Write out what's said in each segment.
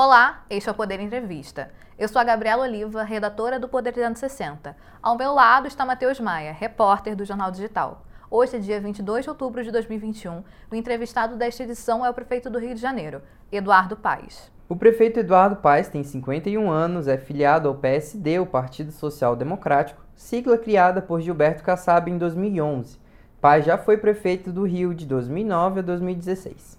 Olá, este é o Poder Entrevista. Eu sou a Gabriela Oliva, redatora do Poder 360. Ao meu lado está Matheus Maia, repórter do Jornal Digital. Hoje é dia 22 de outubro de 2021. O entrevistado desta edição é o prefeito do Rio de Janeiro, Eduardo Paes. O prefeito Eduardo Paes tem 51 anos, é filiado ao PSD, o Partido Social Democrático, sigla criada por Gilberto Kassab em 2011. Paes já foi prefeito do Rio de 2009 a 2016.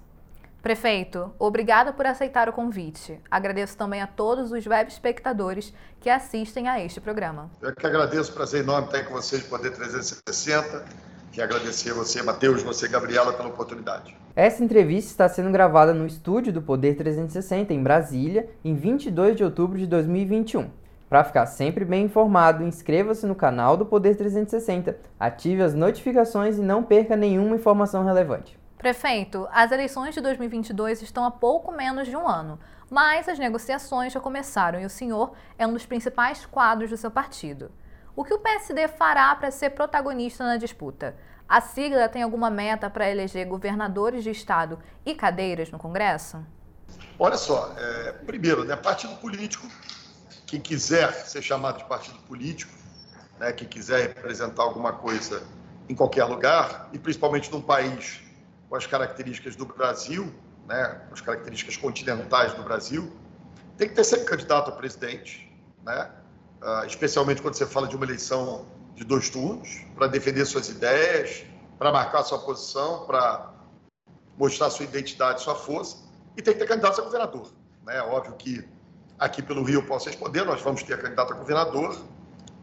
Prefeito, obrigada por aceitar o convite. Agradeço também a todos os web espectadores que assistem a este programa. Eu que agradeço, prazer enorme estar com vocês, Poder 360. Quero agradecer a você, Matheus, você, Gabriela, pela oportunidade. Essa entrevista está sendo gravada no estúdio do Poder 360, em Brasília, em 22 de outubro de 2021. Para ficar sempre bem informado, inscreva-se no canal do Poder 360, ative as notificações e não perca nenhuma informação relevante. Prefeito, as eleições de 2022 estão a pouco menos de um ano, mas as negociações já começaram e o senhor é um dos principais quadros do seu partido. O que o PSD fará para ser protagonista na disputa? A sigla tem alguma meta para eleger governadores de estado e cadeiras no Congresso? Olha só, é, primeiro, né, partido político, quem quiser ser chamado de partido político, né, quem quiser representar alguma coisa em qualquer lugar, e principalmente num país com as características do Brasil, né, com as características continentais do Brasil, tem que ter sempre candidato a presidente, né, uh, especialmente quando você fala de uma eleição de dois turnos, para defender suas ideias, para marcar sua posição, para mostrar sua identidade, sua força, e tem que ter candidato a governador. Né? Óbvio que aqui pelo Rio eu posso responder, nós vamos ter candidato a governador,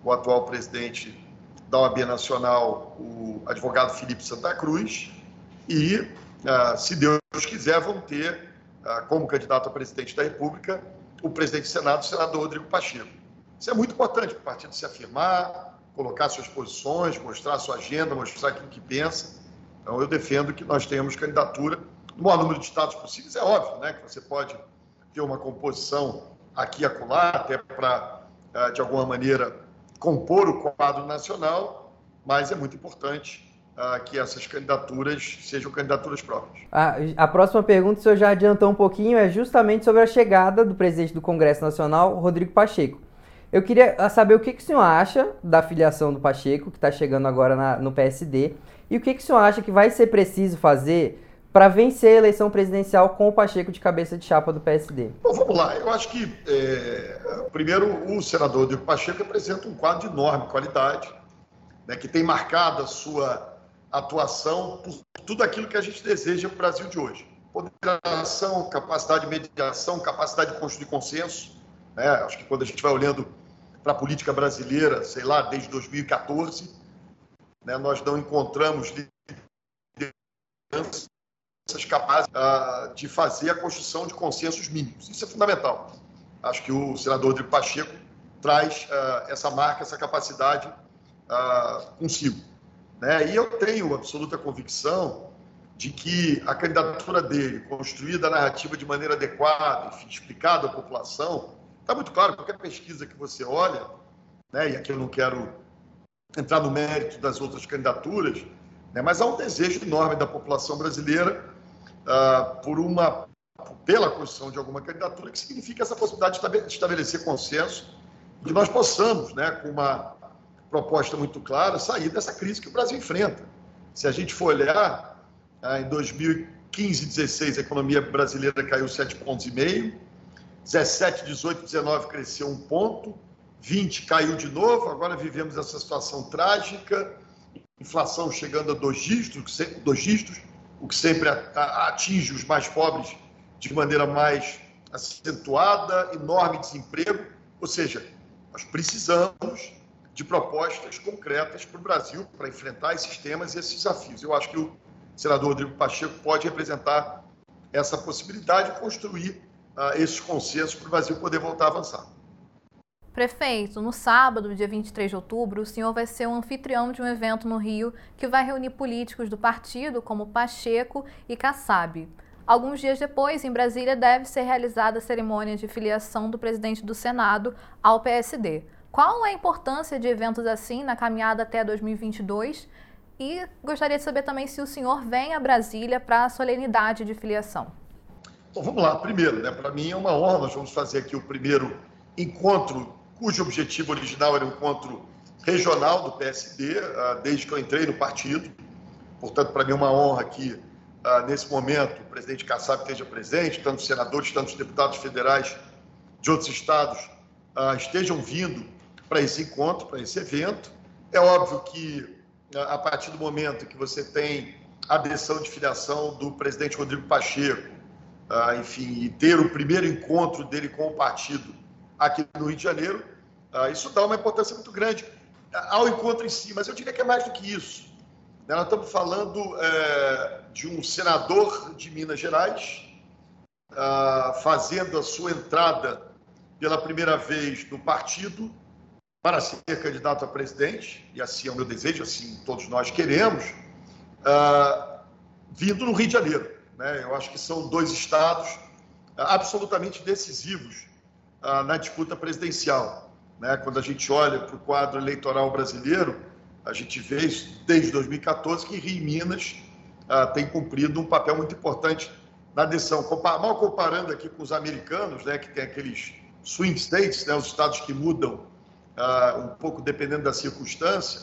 o atual presidente da OAB Nacional, o advogado Felipe Santa Cruz, e, ah, se Deus quiser, vão ter ah, como candidato a presidente da República o presidente do Senado, o senador Rodrigo Pacheco. Isso é muito importante para o partido se afirmar, colocar suas posições, mostrar sua agenda, mostrar aquilo que pensa. Então, eu defendo que nós tenhamos candidatura no maior número de estados possíveis. É óbvio né, que você pode ter uma composição aqui e acolá, até para, ah, de alguma maneira, compor o quadro nacional, mas é muito importante uh, que essas candidaturas sejam candidaturas próprias. A, a próxima pergunta, o senhor já adiantou um pouquinho, é justamente sobre a chegada do presidente do Congresso Nacional, Rodrigo Pacheco. Eu queria ah, saber o que, que o senhor acha da filiação do Pacheco, que está chegando agora na, no PSD, e o que, que o senhor acha que vai ser preciso fazer para vencer a eleição presidencial com o Pacheco de cabeça de chapa do PSD? Bom, vamos lá. Eu acho que, é, primeiro, o senador Rodrigo Pacheco apresenta um quadro de enorme qualidade, né, que tem marcado a sua atuação por tudo aquilo que a gente deseja para o Brasil de hoje. Ponderação, capacidade de mediação, capacidade de construir consenso. Né? Acho que quando a gente vai olhando para a política brasileira, sei lá, desde 2014, né, nós não encontramos lideranças capazes uh, de fazer a construção de consensos mínimos. Isso é fundamental. Acho que o senador Rodrigo Pacheco traz uh, essa marca, essa capacidade uh, consigo. Né? E eu tenho absoluta convicção de que a candidatura dele, construída a narrativa de maneira adequada, enfim, explicada à população, está muito claro, qualquer pesquisa que você olha, né, e aqui eu não quero entrar no mérito das outras candidaturas, né, mas há um desejo enorme da população brasileira uh, por uma, pela construção de alguma candidatura, que significa essa possibilidade de estabelecer consenso, de nós possamos, né, com uma proposta muito clara, sair dessa crise que o Brasil enfrenta. Se a gente for olhar, ah, em 2015, 16, a economia brasileira caiu 7 pontos e meio, 17, 18, 19 cresceu um ponto, 20 caiu de novo, agora vivemos essa situação trágica, inflação chegando a dois dígitos, dois dígitos o que sempre atinge os mais pobres de maneira mais acentuada, enorme desemprego, ou seja, nós precisamos de propostas concretas para o Brasil para enfrentar esses temas e esses desafios. Eu acho que o senador Rodrigo Pacheco pode representar essa possibilidade de construir uh, esses consensos para o Brasil poder voltar a avançar. Prefeito, no sábado, dia 23 de outubro, o senhor vai ser o anfitrião de um evento no Rio que vai reunir políticos do partido, como Pacheco e Kassab. Alguns dias depois, em Brasília, deve ser realizada a cerimônia de filiação do presidente do Senado ao PSD. Qual a importância de eventos assim na caminhada até 2022? E gostaria de saber também se o senhor vem a Brasília para a solenidade de filiação. Bom, vamos lá. Primeiro, né, para mim é uma honra, nós vamos fazer aqui o primeiro encontro, cujo objetivo original era um encontro regional do PSD, ah, desde que eu entrei no partido. Portanto, para mim é uma honra que, ah, nesse momento, o presidente Kassab esteja presente, tanto os senadores, tanto os deputados federais de outros estados ah, estejam vindo para esse encontro, para esse evento. É óbvio que, a partir do momento que você tem a adesão de filiação do presidente Rodrigo Pacheco, enfim, e ter o primeiro encontro dele com o partido aqui no Rio de Janeiro, isso dá uma importância muito grande ao encontro em si, mas eu diria que é mais do que isso. Né, nós estamos falando é, de um senador de Minas Gerais uh, fazendo a sua entrada pela primeira vez no partido para ser candidato a presidente, e assim é o meu desejo, assim todos nós queremos, uh, vindo no Rio de Janeiro. Né? Eu acho que são dois estados uh, absolutamente decisivos na disputa presidencial. Né? Quando a gente olha para o quadro eleitoral brasileiro, a gente vê isso desde 2014 que Rio e Minas ah, tem cumprido um papel muito importante na adesão. mal comparando aqui com os americanos, né, que tem aqueles swing states, né, os estados que mudam ah, um pouco dependendo da circunstância,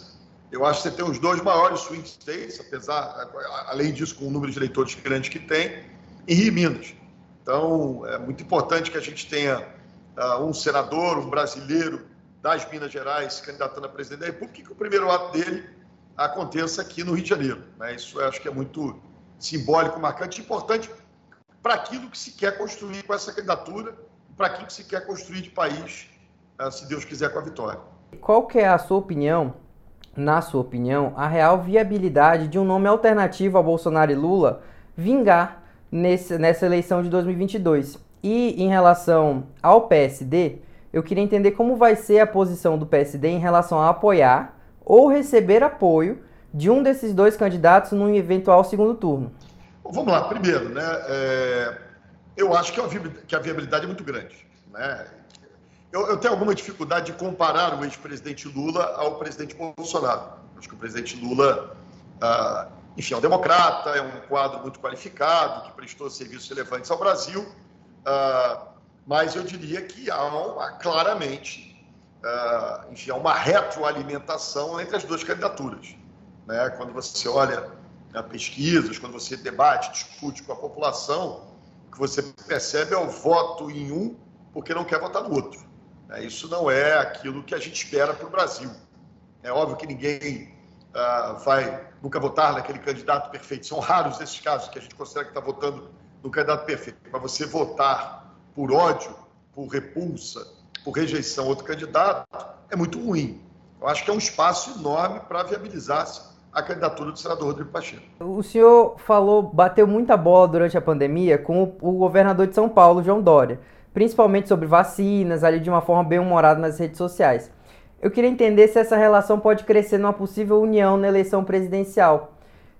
eu acho que você tem os dois maiores swing states, apesar, além disso, com o número de eleitores grande que tem, em Rio e Minas. Então, é muito importante que a gente tenha uh, um senador, um brasileiro das Minas Gerais candidatando a presidente da República, e que o primeiro ato dele aconteça aqui no Rio de Janeiro. Né? Isso eu acho que é muito simbólico, marcante importante para aquilo que se quer construir com essa candidatura, para aquilo que se quer construir de país, uh, se Deus quiser, com a vitória. Qual que é a sua opinião, na sua opinião, a real viabilidade de um nome alternativo a Bolsonaro e Lula vingar nesse, nessa eleição de 2022? E em relação ao PSD, eu queria entender como vai ser a posição do PSD em relação a apoiar ou receber apoio de um desses dois candidatos num eventual segundo turno. vamos lá, primeiro, né? É, eu acho que a, que a viabilidade é muito grande. Né? Eu, eu, tenho alguma dificuldade de comparar o ex-presidente Lula ao presidente Bolsonaro. Acho que o presidente Lula, ah, enfim, é um democrata, é um quadro muito qualificado, que prestou serviços relevantes ao Brasil Uh, mas eu diria que há uma, claramente uh, enfim, há uma retroalimentação entre as duas candidaturas. Né? Quando você olha né, pesquisas, quando você debate, discute com a população, o que você percebe é o voto em um porque não quer votar no outro. Né? Isso não é aquilo que a gente espera para o Brasil. É óbvio que ninguém uh, vai nunca votar naquele candidato perfeito. São raros esses casos que a gente considera que está votando no candidato perfeito. Para você votar por ódio, por repulsa, por rejeição a outro candidato, é muito ruim. Eu acho que é um espaço enorme para viabilizar a candidatura do senador Rodrigo Pacheco. O senhor falou, bateu muita bola durante a pandemia com o governador de São Paulo, João Dória, principalmente sobre vacinas, ali de uma forma bem humorada nas redes sociais. Eu queria entender se essa relação pode crescer numa possível união na eleição presidencial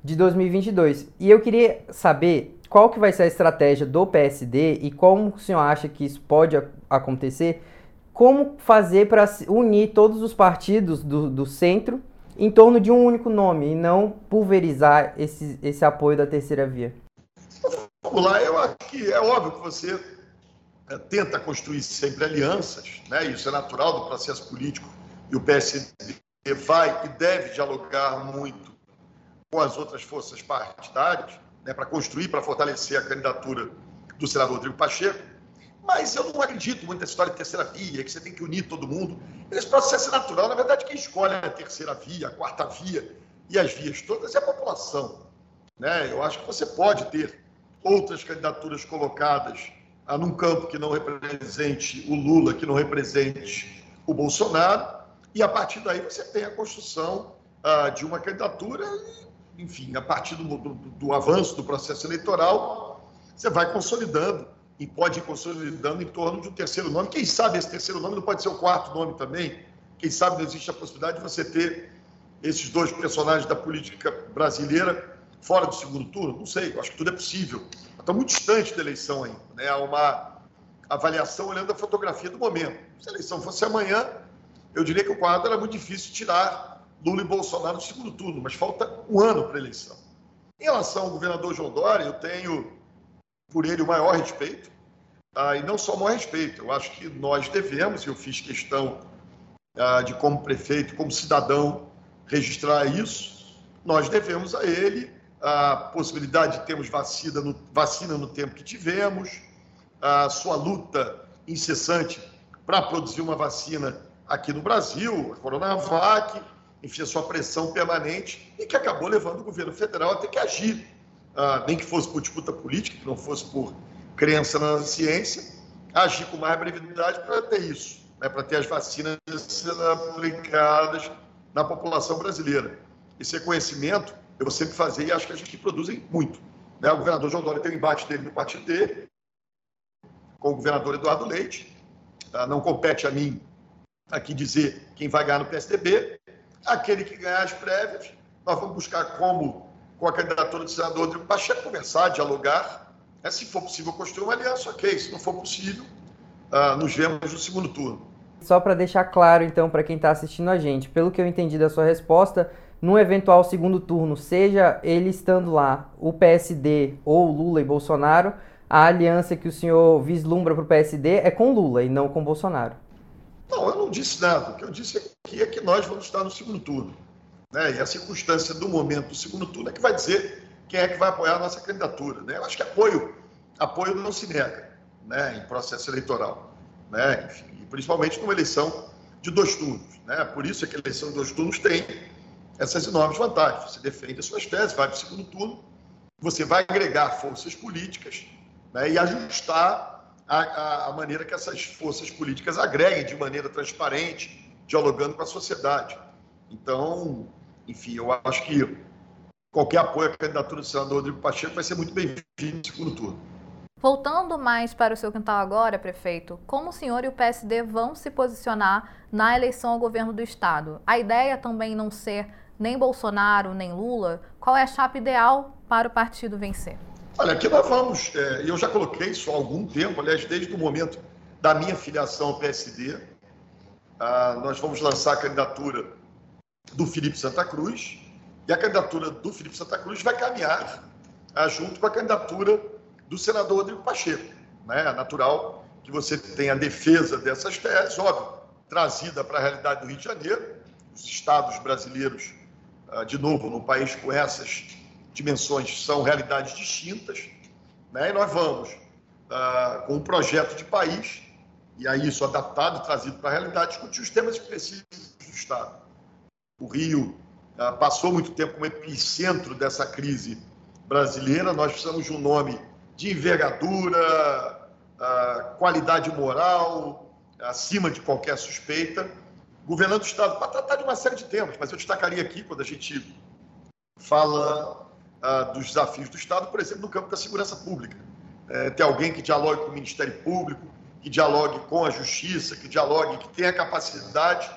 de 2022. E eu queria saber qual que vai ser a estratégia do PSD e como o senhor acha que isso pode acontecer? Como fazer para unir todos os partidos do, do centro em torno de um único nome e não pulverizar esse, esse apoio da terceira via? Vamos eu acho que é óbvio que você tenta construir sempre alianças, né? isso é natural do processo político, e o PSD vai e deve dialogar muito com as outras forças partidárias, né, para construir, para fortalecer a candidatura do senador Rodrigo Pacheco. Mas eu não acredito muito nessa história de terceira via, que você tem que unir todo mundo. Esse processo é natural. Na verdade, quem escolhe a terceira via, a quarta via e as vias todas é a população. Né? Eu acho que você pode ter outras candidaturas colocadas ah, num campo que não represente o Lula, que não represente o Bolsonaro, e a partir daí você tem a construção ah, de uma candidatura enfim, a partir do, do, do, avanço do processo eleitoral, você vai consolidando e pode ir consolidando em torno de um terceiro nome. Quem sabe esse terceiro nome não pode ser o quarto nome também? Quem sabe não existe a possibilidade de você ter esses dois personagens da política brasileira fora do segundo turno? Não sei, acho que tudo é possível. Está muito distante da eleição ainda. Né? Há uma avaliação olhando a fotografia do momento. Se a eleição fosse amanhã, eu diria que o quadro era muito difícil tirar Lula e Bolsonaro no segundo turno, mas falta um ano para a eleição. Em relação ao governador João Dória, eu tenho por ele o maior respeito, ah, e não só o maior respeito, eu acho que nós devemos, e eu fiz questão ah, de, como prefeito, como cidadão, registrar isso, nós devemos a ele a possibilidade de termos vacina no, vacina no tempo que tivemos, a sua luta incessante para produzir uma vacina aqui no Brasil, a Coronavac, enfim, a sua pressão permanente e que acabou levando o governo federal a ter que agir, ah, nem que fosse por disputa política, que não fosse por crença na ciência, agir com mais brevidade para ter isso, né, para ter as vacinas sendo aplicadas na população brasileira. Esse reconhecimento eu vou sempre fazer e acho que a gente produzem muito. Né? O governador João Dória tem o embate dele no partido dele, com o governador Eduardo Leite. Ah, não compete a mim aqui dizer quem vai ganhar no PSDB. Aquele que ganhar as prévias, nós vamos buscar como, com a candidatura do senador Rodrigo Pacheco, conversar, dialogar. É, se for possível construir uma aliança, ok. Se não for possível, uh, nos vemos no segundo turno. Só para deixar claro, então, para quem está assistindo a gente, pelo que eu entendi da sua resposta, num eventual segundo turno, seja ele estando lá, o PSD ou Lula e Bolsonaro, a aliança que o senhor vislumbra para o PSD é com Lula e não com Bolsonaro. Não, eu não disse nada. O que eu disse aqui é que nós vamos estar no segundo turno. Né? E a circunstância do momento do segundo turno é que vai dizer quem é que vai apoiar a nossa candidatura. Né? Eu acho que apoio, apoio não se nega né? em processo eleitoral. Né? Enfim, principalmente numa eleição de dois turnos. Né? Por isso é que a eleição de dois turnos tem essas enormes vantagens. Você defende as suas teses, vai para o segundo turno, você vai agregar forças políticas né, e ajustar a, a, a, maneira que essas forças políticas agreguem de maneira transparente, dialogando com a sociedade. Então, enfim, eu acho que qualquer apoio à candidatura do senador Rodrigo Pacheco vai ser muito bem-vindo no segundo turno. Voltando mais para o seu quintal agora, prefeito, como o senhor e o PSD vão se posicionar na eleição ao governo do estado? A ideia também não ser nem Bolsonaro, nem Lula? Qual é a chapa ideal para o partido vencer? Olha, aqui nós vamos, é, eu já coloquei isso há algum tempo, aliás, desde o momento da minha filiação ao PSD, ah, nós vamos lançar a candidatura do Felipe Santa Cruz, e a candidatura do Felipe Santa Cruz vai caminhar ah, junto com a candidatura do senador Rodrigo Pacheco. Né? É natural que você tenha a defesa dessas teses, óbvio, trazida para a realidade do Rio de Janeiro. Os estados brasileiros, de novo, num país com essas dimensões, são realidades distintas. Né? E nós vamos, uh, com um projeto de país, e aí isso adaptado, trazido para a realidade, discutir os temas específicos do Estado. O Rio uh, passou muito tempo como epicentro dessa crise brasileira, nós precisamos de um nome de envergadura, qualidade moral, acima de qualquer suspeita, governando o Estado para tratar de uma série de temas. Mas eu destacaria aqui, quando a gente fala dos desafios do Estado, por exemplo, no campo da segurança pública. É, ter alguém que dialogue com o Ministério Público, que dialogue com a Justiça, que dialogue, que tenha a capacidade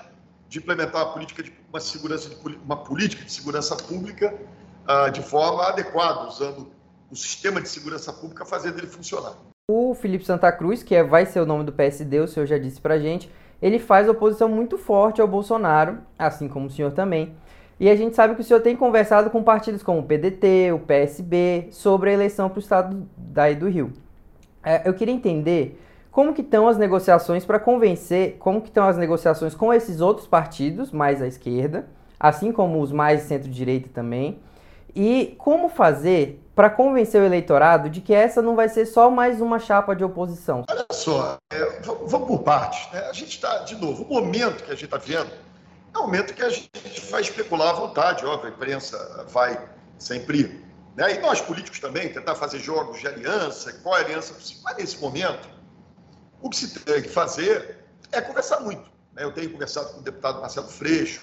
de implementar uma política de, uma segurança, uma política de segurança pública de forma adequada, usando o sistema de segurança pública, fazer dele funcionar. O Felipe Santa Cruz, que é, vai ser o nome do PSD, o senhor já disse pra gente, ele faz oposição muito forte ao Bolsonaro, assim como o senhor também. E a gente sabe que o senhor tem conversado com partidos como o PDT, o PSB, sobre a eleição para o estado daí do Rio. É, eu queria entender como que estão as negociações para convencer, como que estão as negociações com esses outros partidos mais à esquerda, assim como os mais centro-direita também, e como fazer para convencer o eleitorado de que essa não vai ser só mais uma chapa de oposição? Olha só, é, vamos por partes. Né? A gente está, de novo, o momento que a gente está vendo é um momento que a gente vai especular à vontade, óbvio, a imprensa vai sempre. Né? E nós, políticos também, tentar fazer jogos de aliança, qual é a aliança possível. Mas nesse momento, o que se tem que fazer é conversar muito. Né? Eu tenho conversado com o deputado Marcelo Freixo,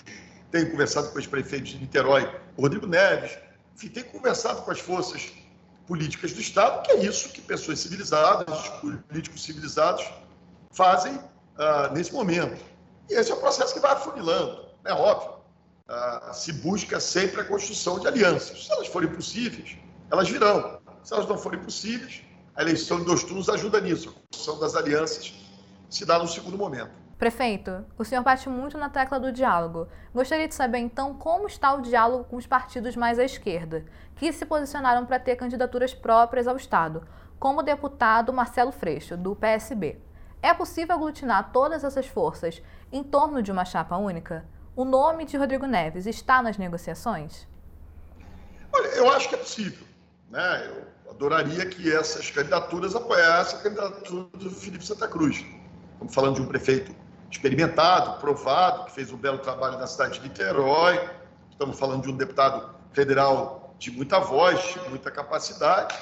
tenho conversado com os prefeitos de Niterói, Rodrigo Neves, enfim, tem conversado com as forças políticas do Estado, que é isso que pessoas civilizadas, políticos civilizados, fazem uh, nesse momento. E esse é o processo que vai afunilando, é óbvio. Uh, se busca sempre a construção de alianças. Se elas forem possíveis, elas virão. Se elas não forem possíveis, a eleição de dois turnos ajuda nisso. A construção das alianças se dá no segundo momento. Prefeito, o senhor bate muito na tecla do diálogo. Gostaria de saber então como está o diálogo com os partidos mais à esquerda, que se posicionaram para ter candidaturas próprias ao Estado, como o deputado Marcelo Freixo, do PSB. É possível aglutinar todas essas forças em torno de uma chapa única? O nome de Rodrigo Neves está nas negociações? Olha, eu acho que é possível. Né? Eu adoraria que essas candidaturas apoiassem a candidatura do Felipe Santa Cruz. Estamos falando de um prefeito experimentado, provado, que fez um belo trabalho na cidade de Niterói. Estamos falando de um deputado federal de muita voz, de muita capacidade.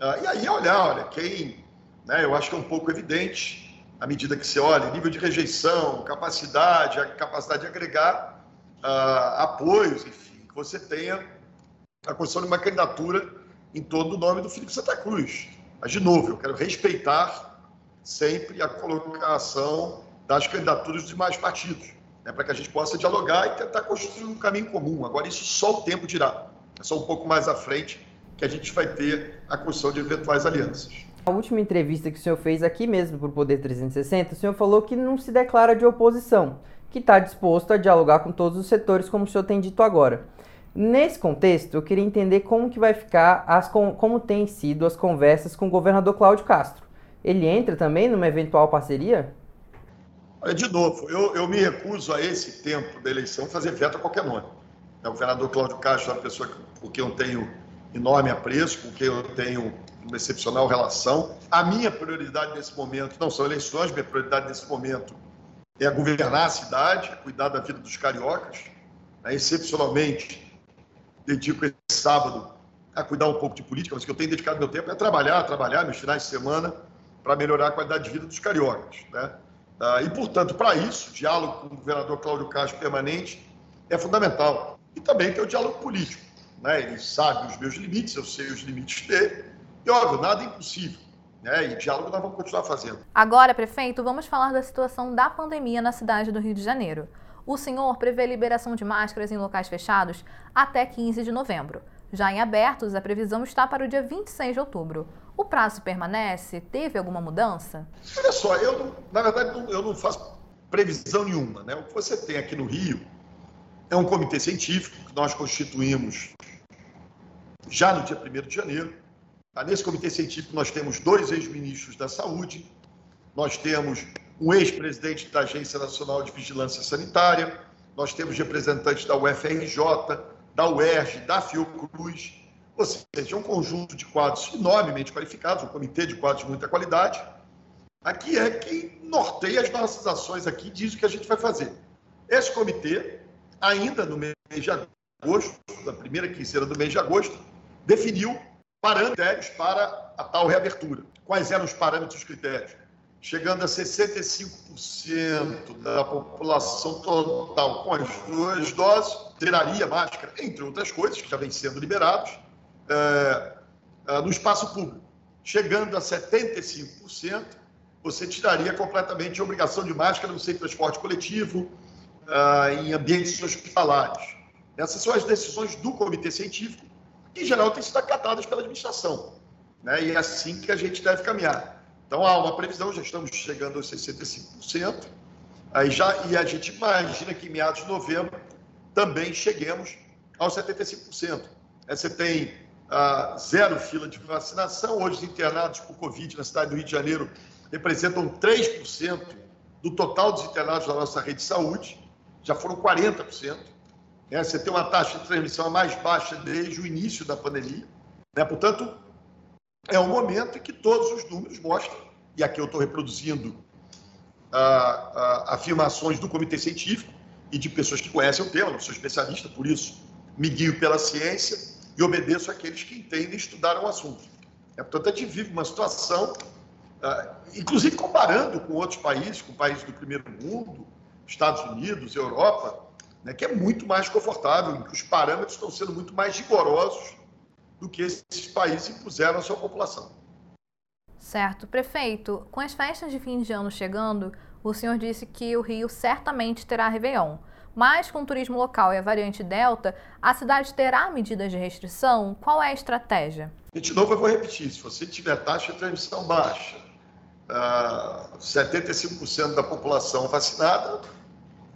Ah, e aí olhar, olha, quem, né, eu acho que é um pouco evidente, à medida que você olha, nível de rejeição, capacidade, a capacidade de agregar uh, apoios, enfim, que você tenha a construção de uma candidatura em torno do nome do Felipe Santa Cruz. Mas, de novo, eu quero respeitar sempre a colocação das candidaturas dos demais partidos, né, para que a gente possa dialogar e tentar construir um caminho comum. Agora, isso só o tempo dirá. É só um pouco mais à frente que a gente vai ter a construção de eventuais alianças. A última entrevista que o senhor fez aqui mesmo para o Poder 360, o senhor falou que não se declara de oposição, que está disposto a dialogar com todos os setores, como o senhor tem dito agora. Nesse contexto, eu queria entender como que vai ficar, as, como tem sido as conversas com o governador Cláudio Castro. Ele entra também numa eventual parceria? Olha, de novo, eu, eu me recuso a esse tempo da eleição fazer veto a qualquer nome. O governador Cláudio Castro é uma pessoa por quem eu tenho enorme apreço, com quem eu tenho uma excepcional relação. A minha prioridade nesse momento não são eleições, minha prioridade nesse momento é governar a cidade, cuidar da vida dos cariocas. É, excepcionalmente, dedico esse sábado a cuidar um pouco de política, mas o que eu tenho dedicado meu tempo é trabalhar, trabalhar nos finais de semana para melhorar a qualidade de vida dos cariocas. Né? Ah, e, portanto, para isso, diálogo com o governador Cláudio Castro permanente é fundamental. E também ter o diálogo político. Né? Ele sabe os meus limites, eu sei os limites dele. E, óbvio, nada é impossível. Né? E diálogo nós vamos continuar fazendo. Agora, prefeito, vamos falar da situação da pandemia na cidade do Rio de Janeiro. O senhor prevê liberação de máscaras em locais fechados até 15 de novembro. Já em abertos, a previsão está para o dia 26 de outubro. O prazo permanece? Teve alguma mudança? Olha só, eu, na verdade, eu não faço previsão nenhuma. Né? O que você tem aqui no Rio é um comitê científico que nós constituímos já no dia 1 de janeiro. Tá? Nesse comitê científico, nós temos dois ex-ministros da saúde, nós temos um ex-presidente da Agência Nacional de Vigilância Sanitária, nós temos representantes da UFRJ, da UERJ, da Fiocruz, ou seja, um conjunto de quadros enormemente qualificados, um comitê de quadros de muita qualidade. Aqui é quem norteia as nossas ações aqui, diz o que a gente vai fazer. Esse comitê, ainda no mês de agosto, na primeira quinzena do mês de agosto, definiu parâmetros para a tal reabertura. Quais eram os parâmetros e os critérios? chegando a 65% da população total com as duas doses, tiraria máscara, entre outras coisas, que já vem sendo liberados, é, é, no espaço público. Chegando a 75%, você tiraria completamente a obrigação de máscara no de transporte coletivo, é, em ambientes hospitalares. Essas são as decisões do comitê científico, que, em geral, têm sido acatadas pela administração. Né? E é assim que a gente deve caminhar. Então há uma previsão, já estamos chegando aos 65%, aí já, e a gente imagina que em meados de novembro também cheguemos aos 75%. É, você tem zero fila de vacinação, hoje os internados por Covid na cidade do Rio de Janeiro representam 3% do total dos internados da nossa rede de saúde, já foram 40%. Né? Você tem uma taxa de transmissão mais baixa desde o início da pandemia. Né? Portanto, é um momento em que todos os números mostram, e aqui eu estou reproduzindo ah, ah, afirmações do comitê científico e de pessoas que conhecem o tema, não sou especialista, por isso me guio pela ciência e obedeço àqueles que entendem e estudaram o assunto. É, portanto, a gente vive uma situação, ah, inclusive comparando com outros países, com países do primeiro mundo, Estados Unidos, Europa, né, que é muito mais confortável, que os parâmetros estão sendo muito mais rigorosos do que esses países impuseram à sua população. Certo. Prefeito, com as festas de fim de ano chegando, o senhor disse que o Rio certamente terá Réveillon. Mas com o turismo local e a variante Delta, a cidade terá medidas de restrição? Qual é a estratégia? De novo, eu vou repetir: se você tiver taxa de transmissão baixa, uh, 75% da população vacinada,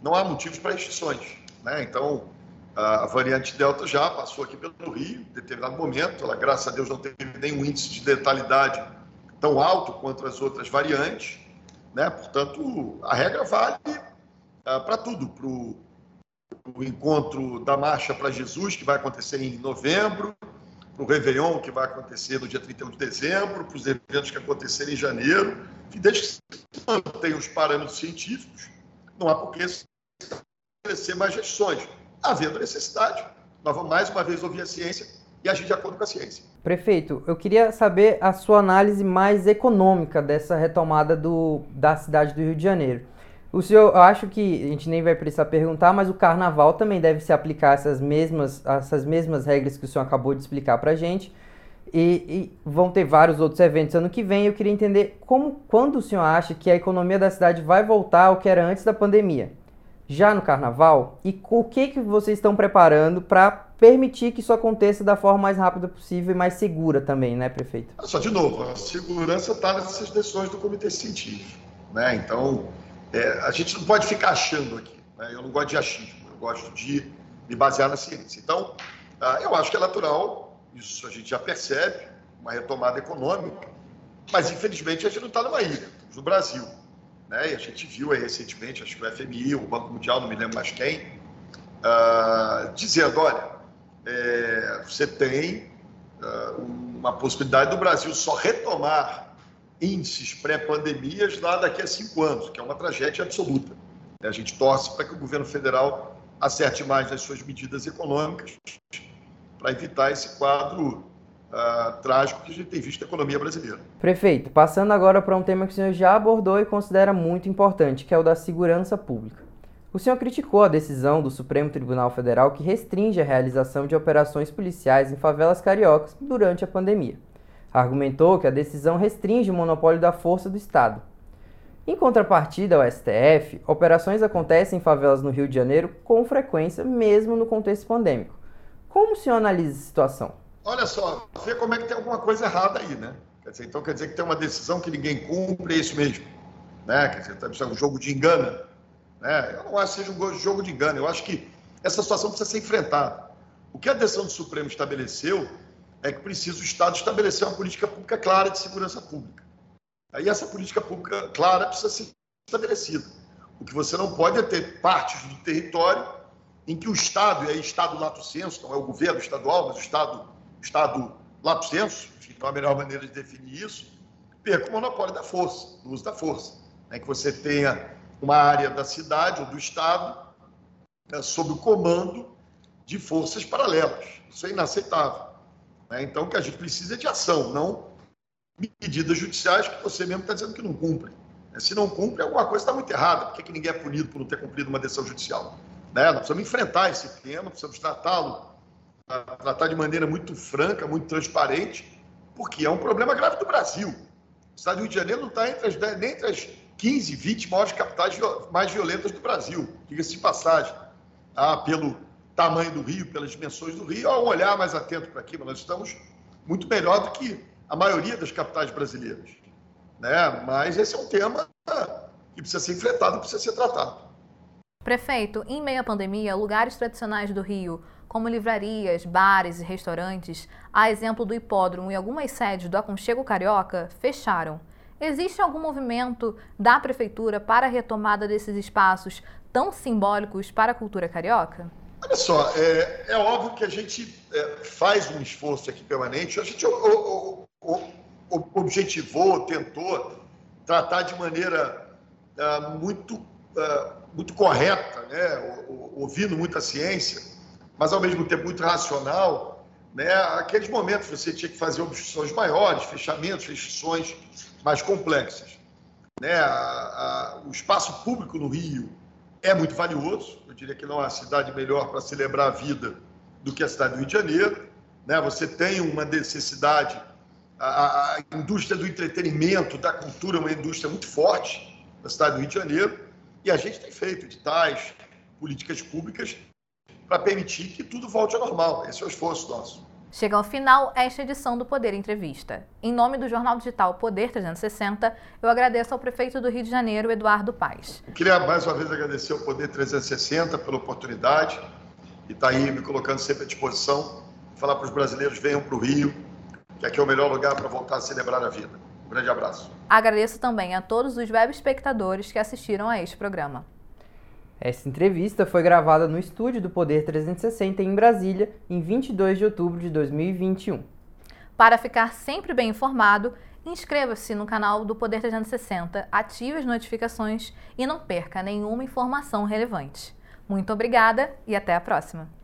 não há motivos para restrições. Né? Então, a variante Delta já passou aqui pelo Rio, em determinado momento, ela, graças a Deus, não teve nenhum índice de letalidade tão alto quanto as outras variantes, né? Portanto, a regra vale uh, para tudo, o encontro da Marcha para Jesus, que vai acontecer em novembro, para o Réveillon, que vai acontecer no dia 31 de dezembro, para os eventos que acontecerem em janeiro, e desde que se mantenham os parâmetros científicos, não há por que estabelecer mais restrições havendo necessidade, nós vamos mais uma vez ouvir a ciência e agir de acordo com a ciência. Prefeito, eu queria saber a sua análise mais econômica dessa retomada do, da cidade do Rio de Janeiro. O senhor, eu acho que a gente nem vai precisar perguntar, mas o carnaval também deve se aplicar essas mesmas, essas mesmas regras que o senhor acabou de explicar para gente. E, e, vão ter vários outros eventos ano que vem. Eu queria entender como, quando o senhor acha que a economia da cidade vai voltar ao que era antes da pandemia já no carnaval e o que, que vocês estão preparando para permitir que isso aconteça da forma mais rápida possível e mais segura também, né, prefeito? Só de novo, a segurança está nessas decisões do comitê científico, né? Então, é, a gente não pode ficar achando aqui. Né? Eu não gosto de achismo, eu gosto de me basear na ciência. Então, ah, eu acho que é natural, isso a gente já percebe, uma retomada econômica, mas infelizmente a gente não está numa ilha, estamos no Brasil. Né? E a gente viu aí recentemente, acho que o FMI, o Banco Mundial, não me lembro mais quem, uh, dizendo, olha, é, você tem uh, uma possibilidade do Brasil só retomar índices pré-pandemias lá daqui a cinco anos, que é uma tragédia absoluta. A gente torce para que o governo federal acerte mais nas suas medidas econômicas para evitar esse quadro uh, trágico que a gente tem visto na economia brasileira. Prefeito, passando agora para um tema que o senhor já abordou e considera muito importante, que é o da segurança pública. O senhor criticou a decisão do Supremo Tribunal Federal que restringe a realização de operações policiais em favelas cariocas durante a pandemia. Argumentou que a decisão restringe o monopólio da força do Estado. Em contrapartida ao STF, operações acontecem em favelas no Rio de Janeiro com frequência, mesmo no contexto pandêmico. Como o senhor analisa a situação? olha só, vê como é que tem alguma coisa errada aí, né? Quer dizer, então quer dizer que tem uma decisão que ninguém cumpre, é isso mesmo. Né? Quer dizer, tá, é um jogo de engano. Né? Eu não acho que seja um jogo de engano, eu acho que essa situação precisa ser enfrentada. O que a decisão do Supremo estabeleceu é que precisa o Estado estabelecer uma política pública clara de segurança pública. Aí essa política pública clara precisa ser estabelecida. O que você não pode é ter partes do território em que o Estado, e aí Estado lato senso, não é o governo estadual, mas o Estado Estado lato senso, então a melhor maneira de definir isso, perca o monopólio da força, do uso da força. Né? Que você tenha uma área da cidade ou do Estado né, sob o comando de forças paralelas. Isso é inaceitável. Né? Então, o que a gente precisa é de ação, não medidas judiciais que você mesmo está dizendo que não cumpre. Né? Se não cumpre, alguma coisa está muito errada. Por que, que ninguém é punido por não ter cumprido uma decisão judicial? Né? Nós precisamos enfrentar esse tema, precisamos tratá-lo tratar de maneira muito franca, muito transparente, porque é um problema grave do Brasil. O estado do Rio de Janeiro não está nem entre as 15, 20 maiores capitais mais violentas do Brasil, diga-se de passagem. Ah, pelo tamanho do Rio, pelas dimensões do Rio, há um olhar mais atento para aquilo. Nós estamos muito melhor do que a maioria das capitais brasileiras. Né? Mas esse é um tema que precisa ser enfrentado, precisa ser tratado. Prefeito, em meio à pandemia, lugares tradicionais do Rio como livrarias, bares e restaurantes, a exemplo do hipódromo e algumas sedes do Aconchego Carioca, fecharam. Existe algum movimento da Prefeitura para a retomada desses espaços tão simbólicos para a cultura carioca? Olha só, é, é óbvio que a gente é, faz um esforço aqui permanente, a gente o, o, o, objetivou, tentou tratar de maneira uh, muito, uh, muito correta, né, ouvindo muita ciência, mas ao mesmo tempo muito racional, né? aqueles momentos você tinha que fazer obstruções maiores, fechamentos, restrições mais complexas. Né? A, a, o espaço público no Rio é muito valioso, eu diria que não há cidade melhor para celebrar a vida do que a cidade do Rio de Janeiro. Né? Você tem uma necessidade, a, a indústria do entretenimento, da cultura, é uma indústria muito forte na cidade do Rio de Janeiro, e a gente tem feito editais, políticas públicas para permitir que tudo volte ao normal. Esse é o esforço nosso. Chega ao final esta edição do Poder Entrevista. Em nome do jornal digital Poder 360, eu agradeço ao prefeito do Rio de Janeiro, Eduardo Paes. Eu queria mais uma vez agradecer ao Poder 360 pela oportunidade e estar tá aí me colocando sempre à disposição. Falar para os brasileiros: venham para o Rio, que aqui é o melhor lugar para voltar a celebrar a vida. Um grande abraço. Agradeço também a todos os web espectadores que assistiram a este programa. Essa entrevista foi gravada no estúdio do Poder 360 em Brasília, em 22 de outubro de 2021. Para ficar sempre bem informado, inscreva-se no canal do Poder 360, ative as notificações e não perca nenhuma informação relevante. Muito obrigada e até a próxima!